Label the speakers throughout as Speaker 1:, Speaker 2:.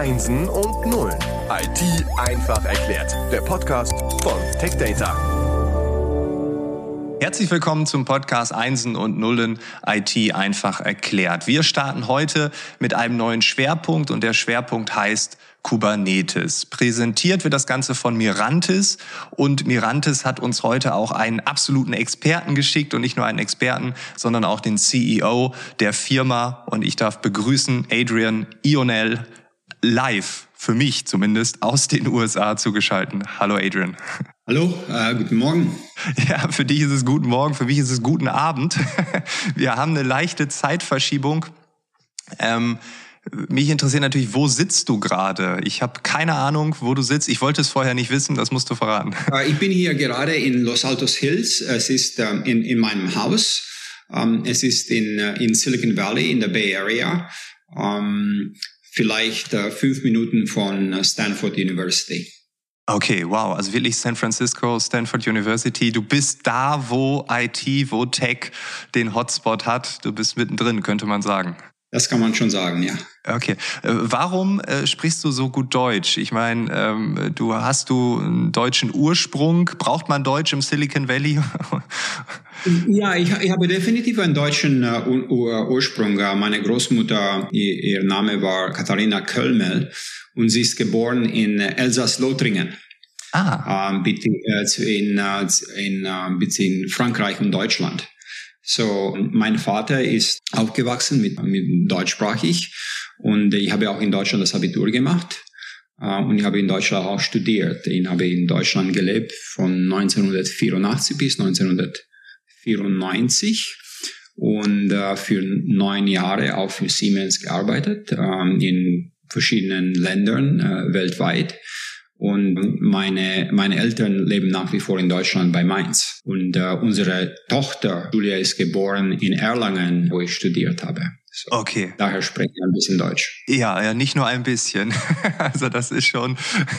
Speaker 1: Einsen und Nullen. IT einfach erklärt. Der Podcast von TechData.
Speaker 2: Herzlich willkommen zum Podcast Einsen und Nullen IT einfach erklärt. Wir starten heute mit einem neuen Schwerpunkt und der Schwerpunkt heißt Kubernetes. Präsentiert wird das Ganze von Mirantis und Mirantis hat uns heute auch einen absoluten Experten geschickt und nicht nur einen Experten, sondern auch den CEO der Firma und ich darf begrüßen Adrian Ionel live, für mich zumindest, aus den USA zugeschalten. Hallo Adrian.
Speaker 3: Hallo, äh, guten Morgen.
Speaker 2: Ja, für dich ist es guten Morgen, für mich ist es guten Abend. Wir haben eine leichte Zeitverschiebung. Ähm, mich interessiert natürlich, wo sitzt du gerade? Ich habe keine Ahnung, wo du sitzt. Ich wollte es vorher nicht wissen, das musst du verraten.
Speaker 3: Äh, ich bin hier gerade in Los Altos Hills. Es ist ähm, in, in meinem Haus. Ähm, es ist in, äh, in Silicon Valley, in der Bay Area. Ähm, vielleicht äh, fünf Minuten von Stanford University.
Speaker 2: Okay, wow, also wirklich San Francisco, Stanford University. Du bist da, wo IT, wo Tech den Hotspot hat. Du bist mittendrin, könnte man sagen.
Speaker 3: Das kann man schon sagen, ja.
Speaker 2: Okay. Äh, warum äh, sprichst du so gut Deutsch? Ich meine, ähm, du hast du einen deutschen Ursprung. Braucht man Deutsch im Silicon Valley?
Speaker 3: ja, ich, ich, habe definitiv einen deutschen uh, Ur Ursprung. Meine Großmutter, ihr, ihr, Name war Katharina Kölmel und sie ist geboren in Elsass-Lothringen. Ah. Ähm, in, in, in Frankreich und Deutschland. So, mein Vater ist aufgewachsen mit, mit deutschsprachig und ich habe auch in Deutschland das Abitur gemacht. Und ich habe in Deutschland auch studiert. Ich habe in Deutschland gelebt von 1984 bis 1994 und uh, für neun Jahre auch für Siemens gearbeitet uh, in verschiedenen Ländern äh, weltweit. Und meine, meine Eltern leben nach wie vor in Deutschland bei Mainz. Und äh, unsere Tochter, Julia, ist geboren in Erlangen, wo ich studiert habe.
Speaker 2: Okay.
Speaker 3: Daher spreche ich ein bisschen Deutsch.
Speaker 2: Ja, ja, nicht nur ein bisschen. Also das ist schon,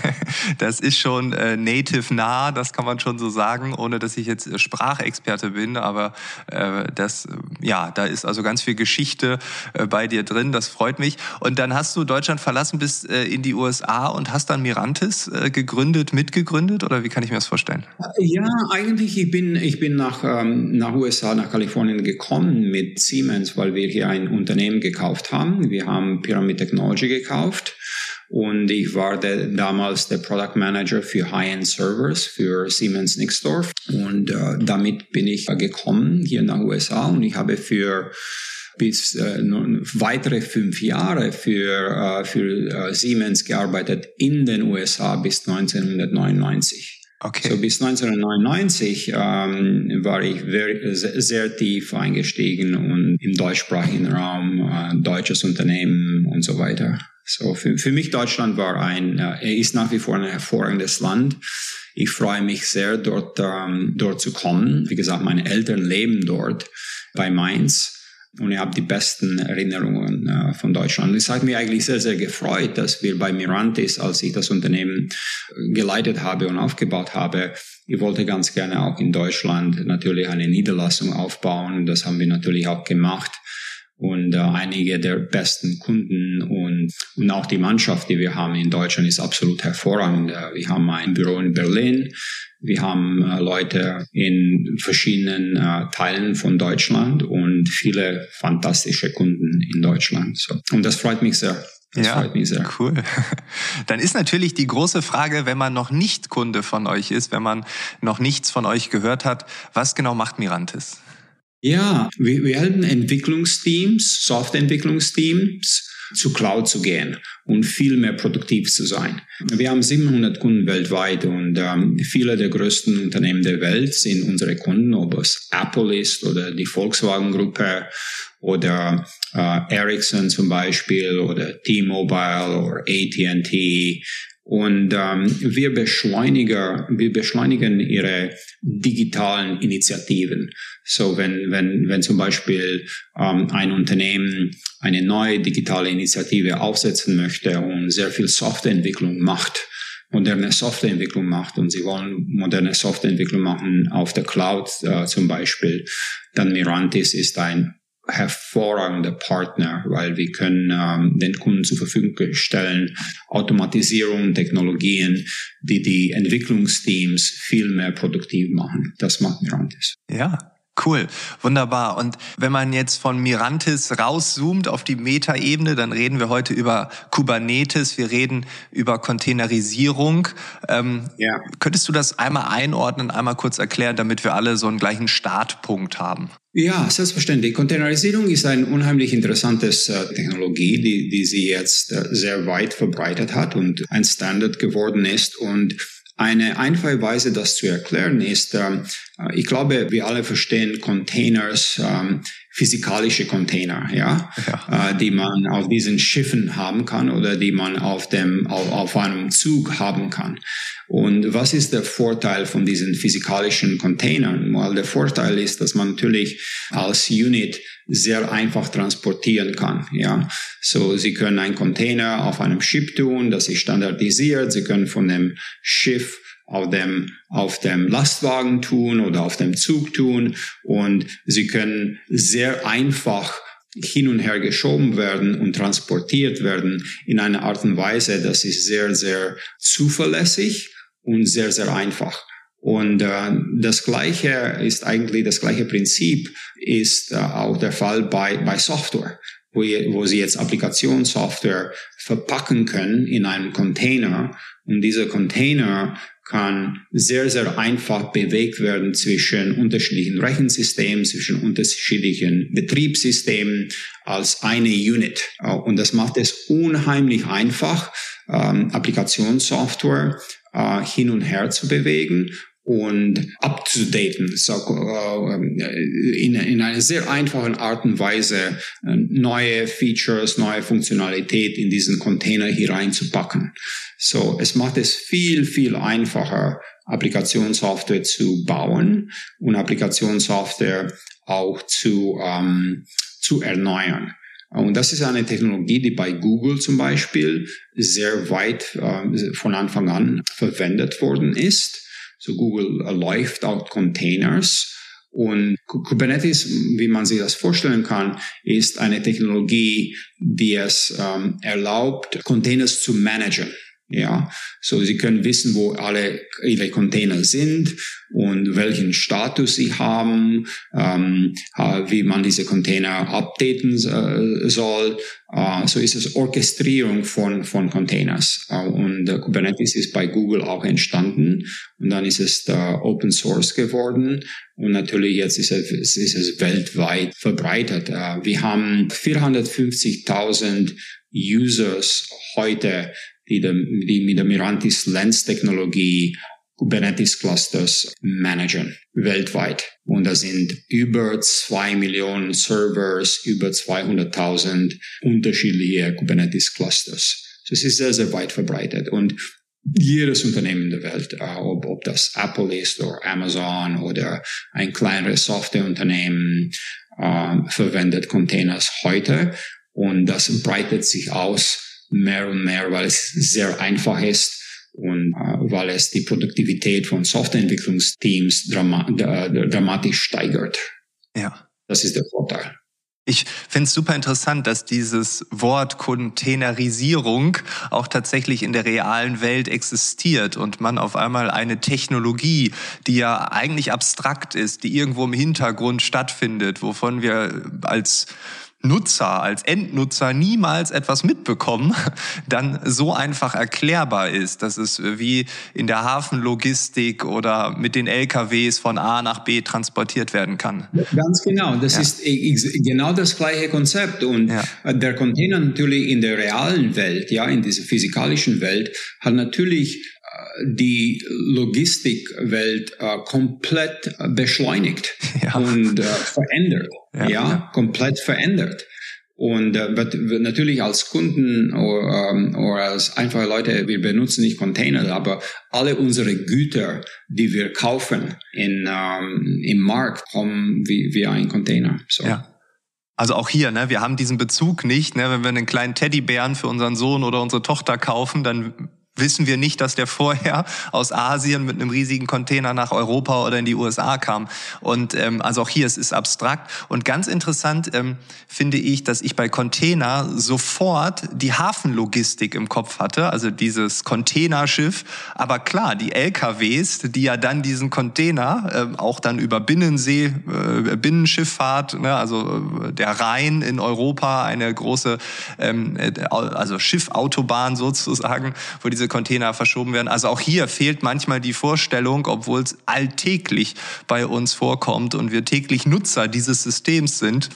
Speaker 2: das ist schon äh, native nah, das kann man schon so sagen, ohne dass ich jetzt Sprachexperte bin. Aber äh, das, ja, da ist also ganz viel Geschichte äh, bei dir drin. Das freut mich. Und dann hast du Deutschland verlassen, bist äh, in die USA und hast dann Mirantis äh, gegründet, mitgegründet, oder wie kann ich mir das vorstellen?
Speaker 3: Ja, eigentlich ich bin ich bin nach ähm, nach USA, nach Kalifornien gekommen mit Siemens, weil wir hier ein Unternehmen gekauft haben. Wir haben Pyramid Technology gekauft und ich war der, damals der Product Manager für High-End Servers für Siemens Nixdorf und äh, damit bin ich gekommen hier nach USA und ich habe für bis äh, weitere fünf Jahre für, äh, für äh, Siemens gearbeitet in den USA bis 1999. Okay. So bis 1999 ähm, war ich very, sehr, tief eingestiegen und im deutschsprachigen Raum, äh, deutsches Unternehmen und so weiter. So für, für mich Deutschland war ein, äh, ist nach wie vor ein hervorragendes Land. Ich freue mich sehr, dort, ähm, dort zu kommen. Wie gesagt, meine Eltern leben dort bei Mainz. Und ich habe die besten Erinnerungen äh, von Deutschland. Es hat mich eigentlich sehr, sehr gefreut, dass wir bei Mirantis, als ich das Unternehmen äh, geleitet habe und aufgebaut habe, ich wollte ganz gerne auch in Deutschland natürlich eine Niederlassung aufbauen. Das haben wir natürlich auch gemacht und äh, einige der besten Kunden und, und auch die Mannschaft, die wir haben in Deutschland, ist absolut hervorragend. Äh, wir haben ein Büro in Berlin, wir haben äh, Leute in verschiedenen äh, Teilen von Deutschland und viele fantastische Kunden in Deutschland. So. Und das freut mich sehr. Das
Speaker 2: ja, freut mich sehr. Cool. Dann ist natürlich die große Frage, wenn man noch nicht Kunde von euch ist, wenn man noch nichts von euch gehört hat, was genau macht Mirantis?
Speaker 3: Ja, wir, helfen Entwicklungsteams, Softwareentwicklungsteams zu Cloud zu gehen und viel mehr produktiv zu sein. Wir haben 700 Kunden weltweit und ähm, viele der größten Unternehmen der Welt sind unsere Kunden, ob es Apple ist oder die Volkswagen-Gruppe oder äh, Ericsson zum Beispiel oder T-Mobile oder AT&T und ähm, wir, beschleunigen, wir beschleunigen ihre digitalen Initiativen. So wenn, wenn, wenn zum Beispiel ähm, ein Unternehmen eine neue digitale Initiative aufsetzen möchte und sehr viel Softwareentwicklung macht, moderne Softwareentwicklung macht und sie wollen moderne Softwareentwicklung machen auf der Cloud äh, zum Beispiel, dann Mirantis ist ein hervorragender Partner, weil wir können ähm, den Kunden zur Verfügung stellen Automatisierung, Technologien, die die Entwicklungsteams viel mehr produktiv machen. Das macht Mirantis.
Speaker 2: Ja, Cool, wunderbar. Und wenn man jetzt von Mirantis rauszoomt auf die Metaebene, dann reden wir heute über Kubernetes, wir reden über Containerisierung. Ähm, ja. Könntest du das einmal einordnen, einmal kurz erklären, damit wir alle so einen gleichen Startpunkt haben?
Speaker 3: Ja, selbstverständlich. Containerisierung ist eine unheimlich interessante äh, Technologie, die, die sie jetzt äh, sehr weit verbreitet hat und ein Standard geworden ist. Und eine einfache Weise, das zu erklären, ist, ähm, äh, ich glaube, wir alle verstehen Containers, ähm, physikalische Container, ja, ja. Äh, die man auf diesen Schiffen haben kann oder die man auf dem, auf, auf einem Zug haben kann. Und was ist der Vorteil von diesen physikalischen Containern? Weil der Vorteil ist, dass man natürlich als Unit sehr einfach transportieren kann. Ja, so Sie können einen Container auf einem Schiff tun, das ist standardisiert. Sie können von dem Schiff auf dem, auf dem Lastwagen tun oder auf dem Zug tun und Sie können sehr einfach hin und her geschoben werden und transportiert werden in einer Art und Weise, das ist sehr, sehr zuverlässig und sehr, sehr einfach. Und äh, das gleiche ist eigentlich das gleiche Prinzip ist äh, auch der Fall bei, bei Software, wo, wo Sie jetzt Applikationssoftware verpacken können in einem Container und dieser Container kann sehr, sehr einfach bewegt werden zwischen unterschiedlichen Rechensystemen, zwischen unterschiedlichen Betriebssystemen als eine Unit. Äh, und das macht es unheimlich einfach, ähm, Applikationssoftware äh, hin und her zu bewegen und abzudaten, so, äh, in, in einer sehr einfachen Art und Weise äh, neue Features, neue Funktionalität in diesen Container hier reinzupacken. So, es macht es viel, viel einfacher, Applikationssoftware zu bauen und Applikationssoftware auch zu, ähm, zu erneuern. Und das ist eine Technologie, die bei Google zum Beispiel sehr weit äh, von Anfang an verwendet worden ist. So Google läuft auch Containers. Und Kubernetes, wie man sich das vorstellen kann, ist eine Technologie, die es ähm, erlaubt, Containers zu managen. Ja, so Sie können wissen, wo alle Ihre Container sind und welchen Status sie haben, ähm, wie man diese Container updaten äh, soll. Äh, so ist es Orchestrierung von, von Containers. Äh, und äh, Kubernetes ist bei Google auch entstanden und dann ist es Open Source geworden und natürlich jetzt ist es, ist es weltweit verbreitet. Äh, wir haben 450.000 Users heute, die, die mit der Mirantis Lens Technologie Kubernetes Clusters managen weltweit. Und da sind über zwei Millionen Servers, über 200.000 unterschiedliche Kubernetes Clusters. Das ist sehr, sehr weit verbreitet. Und jedes Unternehmen der Welt, äh, ob, ob das Apple ist oder Amazon oder ein kleineres Softwareunternehmen, äh, verwendet Containers heute. Und das breitet sich aus mehr und mehr, weil es sehr einfach ist und äh, weil es die Produktivität von Softwareentwicklungsteams drama dramatisch steigert. Ja. Das ist der Vorteil.
Speaker 2: Ich finde es super interessant, dass dieses Wort Containerisierung auch tatsächlich in der realen Welt existiert und man auf einmal eine Technologie, die ja eigentlich abstrakt ist, die irgendwo im Hintergrund stattfindet, wovon wir als Nutzer, als Endnutzer niemals etwas mitbekommen, dann so einfach erklärbar ist, dass es wie in der Hafenlogistik oder mit den LKWs von A nach B transportiert werden kann.
Speaker 3: Ganz genau, das ja. ist genau das gleiche Konzept und ja. der Container natürlich in der realen Welt, ja, in dieser physikalischen Welt, hat natürlich die Logistikwelt äh, komplett beschleunigt ja. und äh, verändert. Ja, ja, komplett verändert. Und äh, natürlich als Kunden oder, ähm, oder als einfache Leute, wir benutzen nicht Container, aber alle unsere Güter, die wir kaufen in, ähm, im Markt, kommen wie, wie ein Container.
Speaker 2: So. Ja. Also auch hier, ne, wir haben diesen Bezug nicht. Ne, wenn wir einen kleinen Teddybären für unseren Sohn oder unsere Tochter kaufen, dann wissen wir nicht, dass der vorher aus Asien mit einem riesigen Container nach Europa oder in die USA kam. Und ähm, also auch hier, es ist abstrakt. Und ganz interessant ähm, finde ich, dass ich bei Container sofort die Hafenlogistik im Kopf hatte, also dieses Containerschiff. Aber klar, die LKWs, die ja dann diesen Container äh, auch dann über Binnensee, äh, Binnenschifffahrt, ne, also äh, der Rhein in Europa, eine große ähm, äh, also Schiffautobahn sozusagen, wo diese Container verschoben werden. Also auch hier fehlt manchmal die Vorstellung, obwohl es alltäglich bei uns vorkommt und wir täglich Nutzer dieses Systems sind,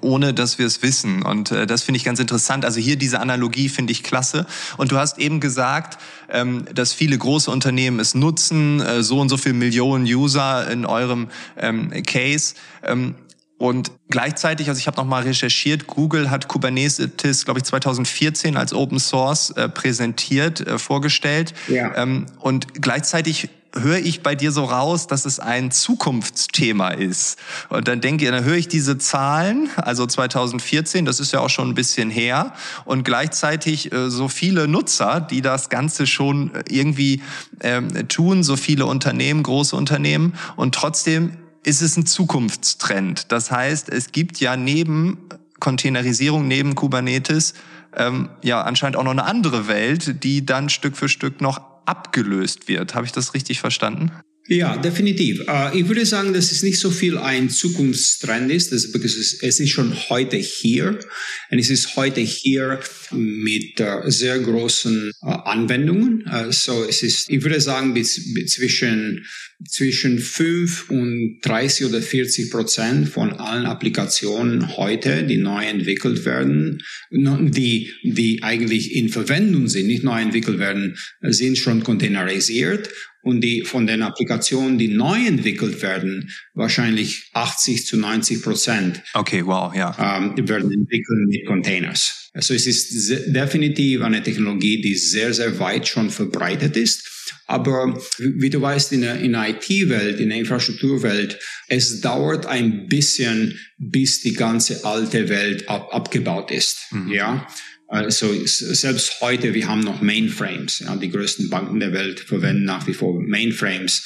Speaker 2: ohne dass wir es wissen. Und äh, das finde ich ganz interessant. Also hier diese Analogie finde ich klasse. Und du hast eben gesagt, ähm, dass viele große Unternehmen es nutzen, äh, so und so viele Millionen User in eurem ähm, Case. Ähm, und gleichzeitig, also ich habe noch mal recherchiert, Google hat Kubernetes, glaube ich, 2014 als Open Source äh, präsentiert, äh, vorgestellt. Ja. Ähm, und gleichzeitig höre ich bei dir so raus, dass es ein Zukunftsthema ist. Und dann denke ich, dann höre ich diese Zahlen, also 2014, das ist ja auch schon ein bisschen her, und gleichzeitig äh, so viele Nutzer, die das Ganze schon irgendwie ähm, tun, so viele Unternehmen, große Unternehmen, und trotzdem ist es ein Zukunftstrend. Das heißt, es gibt ja neben Containerisierung, neben Kubernetes, ähm, ja anscheinend auch noch eine andere Welt, die dann Stück für Stück noch abgelöst wird. Habe ich das richtig verstanden?
Speaker 3: Ja, definitiv. Uh, ich würde sagen, dass es nicht so viel ein Zukunftstrend ist, das, es, es ist schon heute hier und es ist heute hier mit uh, sehr großen uh, Anwendungen. so es ist, ich würde sagen, bis, bis zwischen zwischen 5 und 30 oder 40 Prozent von allen Applikationen heute, die neu entwickelt werden, die, die eigentlich in Verwendung sind, nicht neu entwickelt werden, sind schon containerisiert und die von den Applikationen, die neu entwickelt werden, wahrscheinlich 80 zu 90 Prozent.
Speaker 2: Okay, wow, ja.
Speaker 3: Ähm, werden entwickelt mit Containers. Also es ist definitiv eine Technologie, die sehr, sehr weit schon verbreitet ist. Aber wie du weißt, in der, in der IT-Welt, in der Infrastrukturwelt, es dauert ein bisschen, bis die ganze alte Welt ab, abgebaut ist. Mhm. Ja. Also selbst heute, wir haben noch Mainframes. Ja, die größten Banken der Welt verwenden nach wie vor Mainframes.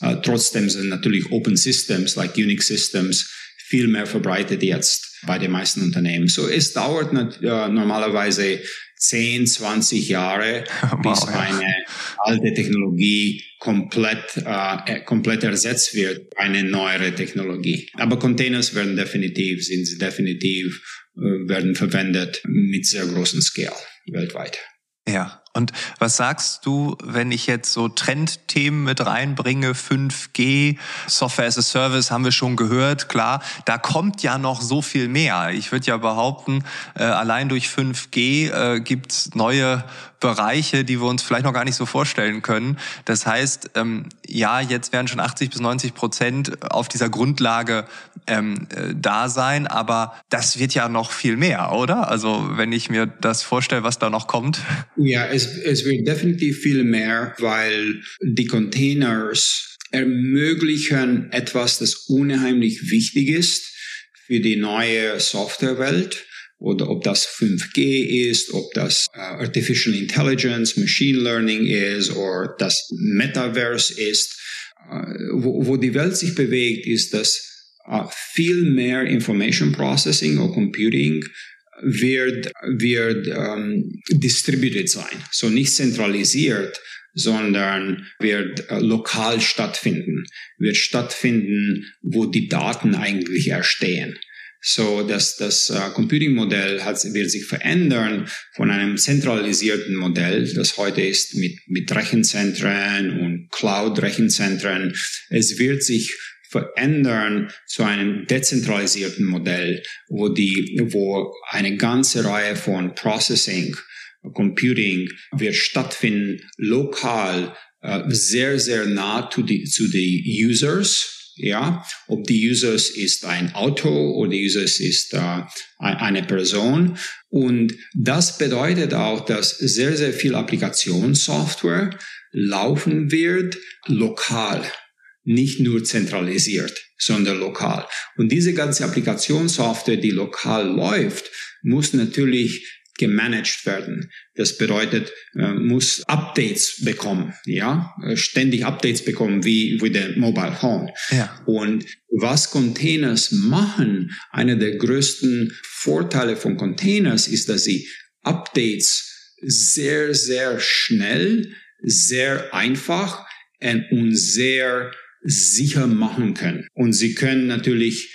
Speaker 3: Uh, trotzdem sind natürlich Open Systems, like Unix Systems, viel mehr verbreitet jetzt bei den meisten Unternehmen. So es dauert uh, normalerweise 10, 20 Jahre, wow, bis eine alte Technologie komplett, äh, komplett ersetzt wird, eine neuere Technologie. Aber Containers werden definitiv, sind sie definitiv, äh, werden verwendet mit sehr großen Scale weltweit.
Speaker 2: Ja, und was sagst du, wenn ich jetzt so Trendthemen mit reinbringe, 5G, Software as a Service haben wir schon gehört, klar, da kommt ja noch so viel mehr. Ich würde ja behaupten, äh, allein durch 5G äh, gibt's neue Bereiche, die wir uns vielleicht noch gar nicht so vorstellen können. Das heißt, ähm, ja, jetzt werden schon 80 bis 90 Prozent auf dieser Grundlage ähm, äh, da sein, aber das wird ja noch viel mehr, oder? Also wenn ich mir das vorstelle, was da noch kommt.
Speaker 3: Ja, es, es wird definitiv viel mehr, weil die Containers ermöglichen etwas, das unheimlich wichtig ist für die neue Softwarewelt oder ob das 5G ist, ob das uh, Artificial Intelligence, Machine Learning ist oder das Metaverse ist. Uh, wo, wo, die Welt sich bewegt, ist, dass uh, viel mehr Information Processing oder Computing wird, wird um, distributed sein. So nicht zentralisiert, sondern wird äh, lokal stattfinden, wird stattfinden, wo die Daten eigentlich erstehen. So, dass das äh, Computing-Modell hat, wird sich verändern von einem zentralisierten Modell, das heute ist mit, mit Rechenzentren und Cloud-Rechenzentren. Es wird sich verändern zu einem dezentralisierten Modell, wo die, wo eine ganze Reihe von Processing, Computing wird stattfinden, lokal, äh, sehr, sehr nah zu die, zu die Users, ja, ob die Users ist ein Auto oder die Users ist äh, eine Person. Und das bedeutet auch, dass sehr, sehr viel Applikationssoftware laufen wird lokal, nicht nur zentralisiert, sondern lokal. Und diese ganze Applikationssoftware, die lokal läuft, muss natürlich gemanagt werden. Das bedeutet, äh, muss Updates bekommen, ja, äh, ständig Updates bekommen, wie, wie der Mobile Phone. Ja. Und was Containers machen, einer der größten Vorteile von Containers ist, dass sie Updates sehr, sehr schnell, sehr einfach und sehr sicher machen können. Und sie können natürlich,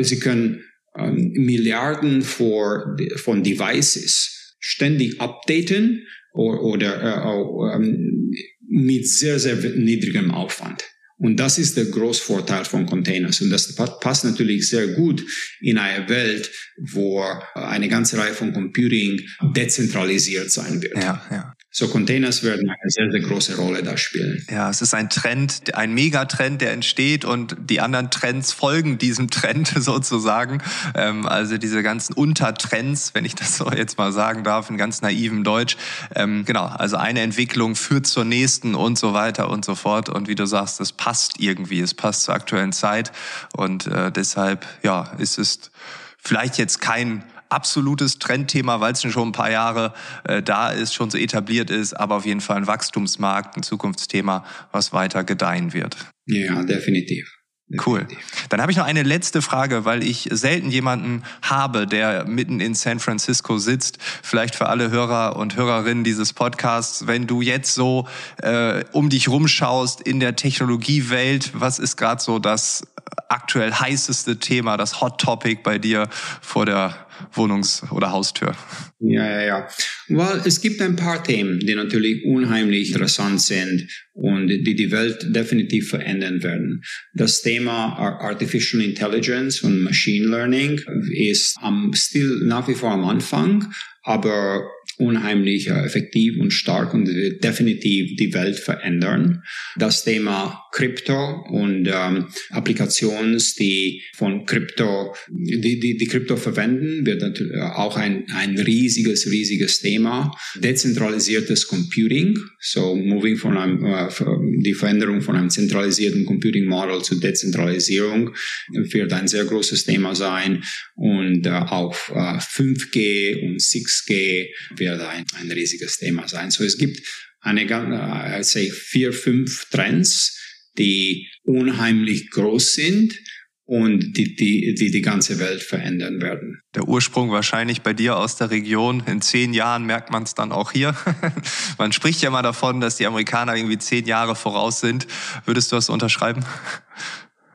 Speaker 3: sie können ähm, Milliarden vor, von Devices ständig updaten oder, oder äh, ähm, mit sehr, sehr niedrigem Aufwand. Und das ist der Großvorteil von Containers. Und das passt natürlich sehr gut in eine Welt, wo eine ganze Reihe von Computing dezentralisiert sein wird. Ja, ja. So Containers werden eine sehr, sehr große Rolle da spielen.
Speaker 2: Ja, es ist ein Trend, ein Megatrend, der entsteht und die anderen Trends folgen diesem Trend sozusagen. Ähm, also diese ganzen Untertrends, wenn ich das so jetzt mal sagen darf, in ganz naivem Deutsch. Ähm, genau, also eine Entwicklung führt zur nächsten und so weiter und so fort. Und wie du sagst, es passt irgendwie, es passt zur aktuellen Zeit. Und äh, deshalb, ja, ist es vielleicht jetzt kein absolutes Trendthema, weil es schon ein paar Jahre äh, da ist, schon so etabliert ist, aber auf jeden Fall ein Wachstumsmarkt, ein Zukunftsthema, was weiter gedeihen wird.
Speaker 3: Ja, definitiv.
Speaker 2: Cool. Dann habe ich noch eine letzte Frage, weil ich selten jemanden habe, der mitten in San Francisco sitzt. Vielleicht für alle Hörer und Hörerinnen dieses Podcasts, wenn du jetzt so äh, um dich rumschaust in der Technologiewelt, was ist gerade so das aktuell heißeste Thema, das Hot Topic bei dir vor der Wohnungs- oder Haustür?
Speaker 3: Ja, ja, ja. Well, es gibt ein paar Themen, die natürlich unheimlich interessant sind und die die Welt definitiv verändern werden. Das Thema Artificial Intelligence und Machine Learning ist am still nach wie vor am Anfang, aber unheimlich äh, effektiv und stark und wird definitiv die Welt verändern. Das Thema Krypto und ähm, Applikationen, die von Krypto, die, die, die verwenden, wird natürlich auch ein, ein riesiges, riesiges Thema. Dezentralisiertes Computing, so moving von einem, äh, die Veränderung von einem zentralisierten Computing Model zu Dezentralisierung wird ein sehr großes Thema sein und äh, auch äh, 5G und 6G wird ein, ein riesiges Thema sein. So es gibt eine, äh, say, vier, fünf Trends, die unheimlich groß sind und die, die, die die ganze Welt verändern werden.
Speaker 2: Der Ursprung wahrscheinlich bei dir aus der Region. In zehn Jahren merkt man es dann auch hier. man spricht ja mal davon, dass die Amerikaner irgendwie zehn Jahre voraus sind. Würdest du das unterschreiben?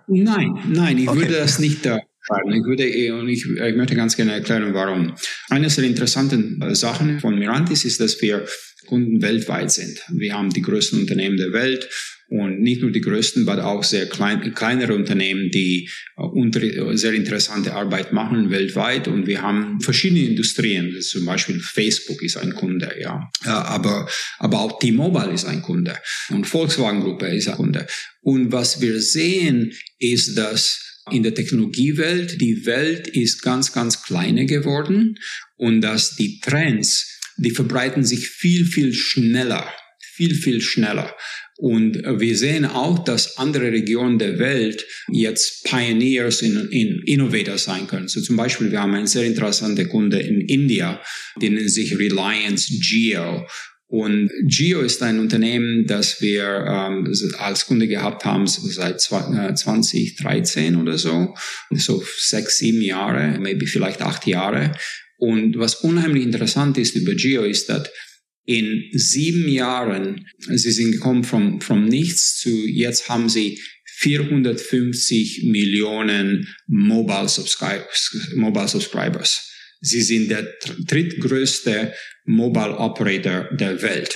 Speaker 3: Nein, nein, ich okay. würde das nicht äh, schreiben. Ich würde eh, und ich, ich möchte ganz gerne erklären, warum. Eines der interessanten Sachen von Mirantis ist, dass wir Kunden weltweit sind. Wir haben die größten Unternehmen der Welt und nicht nur die größten, aber auch sehr klein, kleinere Unternehmen, die äh, unter, sehr interessante Arbeit machen weltweit. Und wir haben verschiedene Industrien. Zum Beispiel Facebook ist ein Kunde, ja aber, aber auch T-Mobile ist ein Kunde. Und Volkswagen Gruppe ist ein Kunde. Und was wir sehen, ist, dass in der Technologiewelt, die Welt ist ganz, ganz kleiner geworden und dass die Trends, die verbreiten sich viel, viel schneller, viel, viel schneller. Und wir sehen auch, dass andere Regionen der Welt jetzt Pioneers in, in Innovators sein können. So zum Beispiel, wir haben einen sehr interessanten Kunde in India, die nennt sich Reliance Geo. Und Geo ist ein Unternehmen, das wir ähm, als Kunde gehabt haben seit 2013 äh, oder so, so sechs, sieben Jahre, maybe vielleicht acht Jahre. Und was unheimlich interessant ist über Geo ist, dass in sieben Jahren, sie sind gekommen vom, vom Nichts zu, jetzt haben sie 450 Millionen Mobile Subscribers. Mobile Subscribers. Sie sind der drittgrößte Mobile Operator der Welt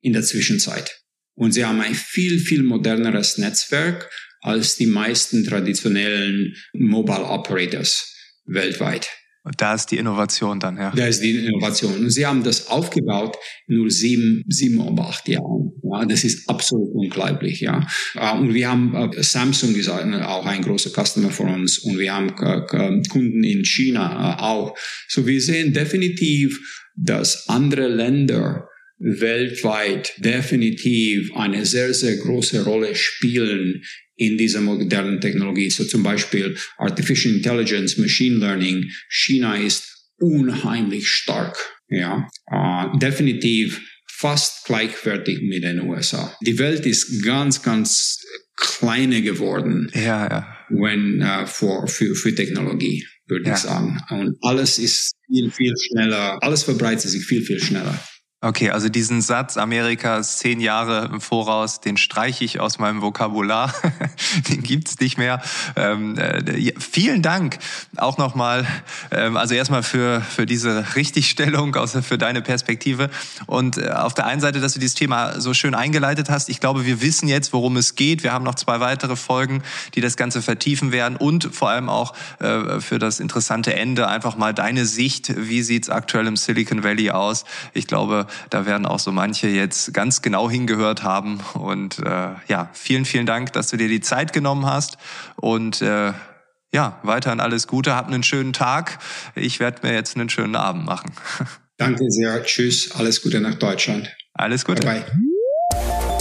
Speaker 3: in der Zwischenzeit. Und sie haben ein viel, viel moderneres Netzwerk als die meisten traditionellen Mobile Operators weltweit.
Speaker 2: Da ist die Innovation dann, ja.
Speaker 3: Da ist die Innovation. Und sie haben das aufgebaut nur sieben, sieben oder acht Jahren. Ja, das ist absolut unglaublich, ja. Äh, und wir haben, äh, Samsung ist auch ein großer Customer von uns und wir haben äh, Kunden in China auch. So wir sehen definitiv, dass andere Länder weltweit definitiv eine sehr, sehr große Rolle spielen in dieser modernen Technologie. So zum Beispiel Artificial Intelligence, Machine Learning. China ist unheimlich stark Ja, äh, definitiv fast gleichwertig mit den USA. Die Welt ist ganz, ganz kleiner geworden.
Speaker 2: Ja, ja.
Speaker 3: Wenn, äh, für, für, für Technologie, würde ja. ich sagen. Und alles ist viel, viel schneller, alles verbreitet sich viel, viel schneller.
Speaker 2: Okay, also diesen Satz, Amerika ist zehn Jahre im Voraus, den streiche ich aus meinem Vokabular. den gibt's nicht mehr. Ähm, äh, vielen Dank auch nochmal, ähm, also erstmal für, für diese Richtigstellung, außer für deine Perspektive. Und äh, auf der einen Seite, dass du dieses Thema so schön eingeleitet hast. Ich glaube, wir wissen jetzt, worum es geht. Wir haben noch zwei weitere Folgen, die das Ganze vertiefen werden und vor allem auch äh, für das interessante Ende einfach mal deine Sicht. Wie sieht's aktuell im Silicon Valley aus? Ich glaube, da werden auch so manche jetzt ganz genau hingehört haben. Und äh, ja, vielen, vielen Dank, dass du dir die Zeit genommen hast. Und äh, ja, weiterhin alles Gute, hab einen schönen Tag. Ich werde mir jetzt einen schönen Abend machen.
Speaker 3: Danke sehr. Tschüss. Alles Gute nach Deutschland.
Speaker 2: Alles Gute.
Speaker 3: Bye, bye.